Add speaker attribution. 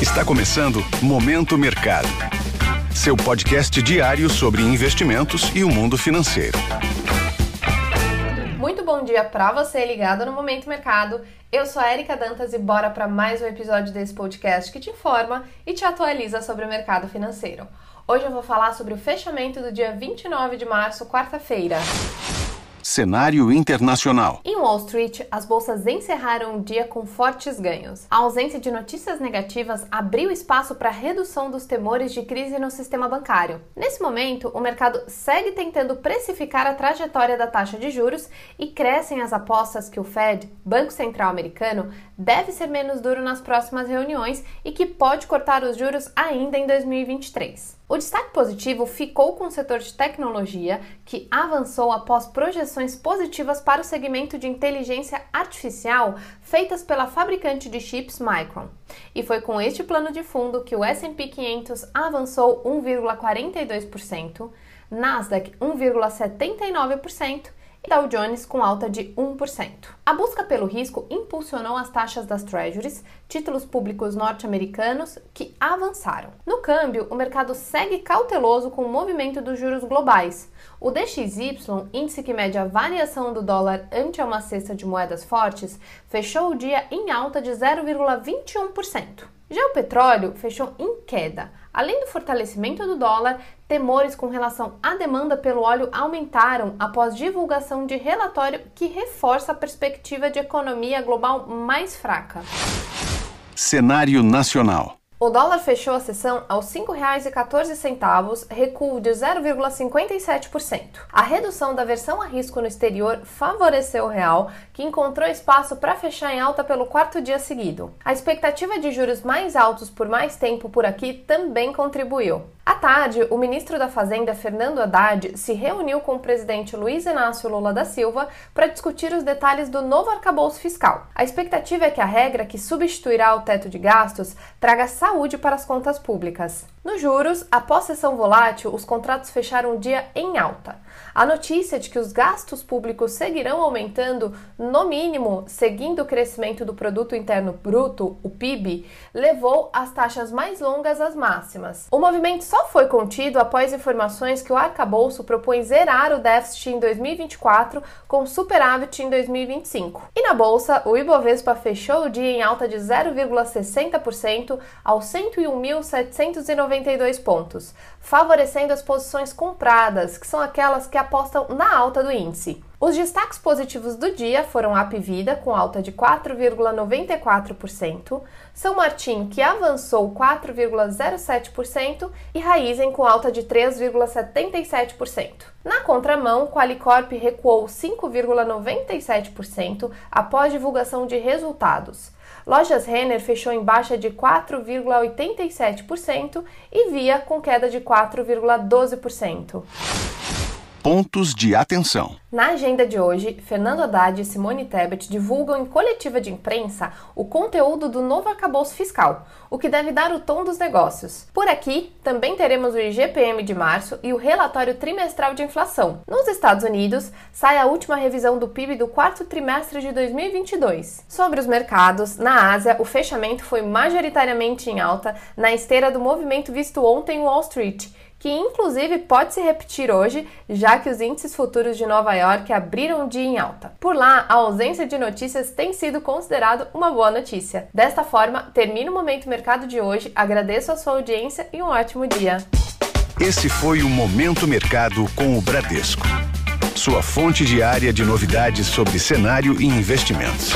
Speaker 1: Está começando Momento Mercado. Seu podcast diário sobre investimentos e o mundo financeiro.
Speaker 2: Muito bom dia para você ligado no Momento Mercado. Eu sou a Erika Dantas e bora para mais um episódio desse podcast que te informa e te atualiza sobre o mercado financeiro. Hoje eu vou falar sobre o fechamento do dia 29 de março, quarta-feira.
Speaker 1: Cenário internacional.
Speaker 2: Em Wall Street, as bolsas encerraram o dia com fortes ganhos. A ausência de notícias negativas abriu espaço para a redução dos temores de crise no sistema bancário. Nesse momento, o mercado segue tentando precificar a trajetória da taxa de juros e crescem as apostas que o Fed, Banco Central Americano, deve ser menos duro nas próximas reuniões e que pode cortar os juros ainda em 2023. O destaque positivo ficou com o setor de tecnologia, que avançou após projeções positivas para o segmento de inteligência artificial feitas pela fabricante de chips Micron. E foi com este plano de fundo que o S&P 500 avançou 1,42%, Nasdaq 1,79% Dow Jones com alta de 1%. A busca pelo risco impulsionou as taxas das Treasuries, títulos públicos norte-americanos, que avançaram. No câmbio, o mercado segue cauteloso com o movimento dos juros globais. O DXY, índice que mede a variação do dólar ante uma cesta de moedas fortes, fechou o dia em alta de 0,21%. Já o petróleo fechou em queda. Além do fortalecimento do dólar, temores com relação à demanda pelo óleo aumentaram após divulgação de relatório que reforça a perspectiva de economia global mais fraca.
Speaker 1: Cenário nacional.
Speaker 2: O dólar fechou a sessão aos R$ 5,14, recuo de 0,57%. A redução da versão a risco no exterior favoreceu o real, que encontrou espaço para fechar em alta pelo quarto dia seguido. A expectativa de juros mais altos por mais tempo por aqui também contribuiu. À tarde, o ministro da Fazenda, Fernando Haddad, se reuniu com o presidente Luiz Inácio Lula da Silva para discutir os detalhes do novo arcabouço fiscal. A expectativa é que a regra que substituirá o teto de gastos traga saúde para as contas públicas. Nos juros, após sessão volátil, os contratos fecharam o dia em alta. A notícia de que os gastos públicos seguirão aumentando, no mínimo, seguindo o crescimento do produto interno bruto, o PIB, levou as taxas mais longas às máximas. O movimento só foi contido após informações que o arcabouço propõe zerar o déficit em 2024 com superávit em 2025. E na bolsa, o Ibovespa fechou o dia em alta de 0,60% aos 101.790 92 pontos, favorecendo as posições compradas, que são aquelas que apostam na alta do índice. Os destaques positivos do dia foram a Apivida, com alta de 4,94%, São Martin, que avançou 4,07%, e Raizen, com alta de 3,77%. Na contramão, Qualicorp recuou 5,97% após divulgação de resultados. Lojas Renner fechou em baixa de 4,87% e Via com queda de 4,12%
Speaker 1: pontos de atenção.
Speaker 2: Na agenda de hoje, Fernando Haddad e Simone Tebet divulgam em coletiva de imprensa o conteúdo do novo arcabouço fiscal, o que deve dar o tom dos negócios. Por aqui, também teremos o IGPM de março e o relatório trimestral de inflação. Nos Estados Unidos, sai a última revisão do PIB do quarto trimestre de 2022. Sobre os mercados, na Ásia, o fechamento foi majoritariamente em alta na esteira do movimento visto ontem em Wall Street que inclusive pode se repetir hoje, já que os índices futuros de Nova York abriram o dia em alta. Por lá, a ausência de notícias tem sido considerado uma boa notícia. Desta forma, termina o Momento Mercado de hoje, agradeço a sua audiência e um ótimo dia.
Speaker 1: Esse foi o Momento Mercado com o Bradesco, sua fonte diária de novidades sobre cenário e investimentos.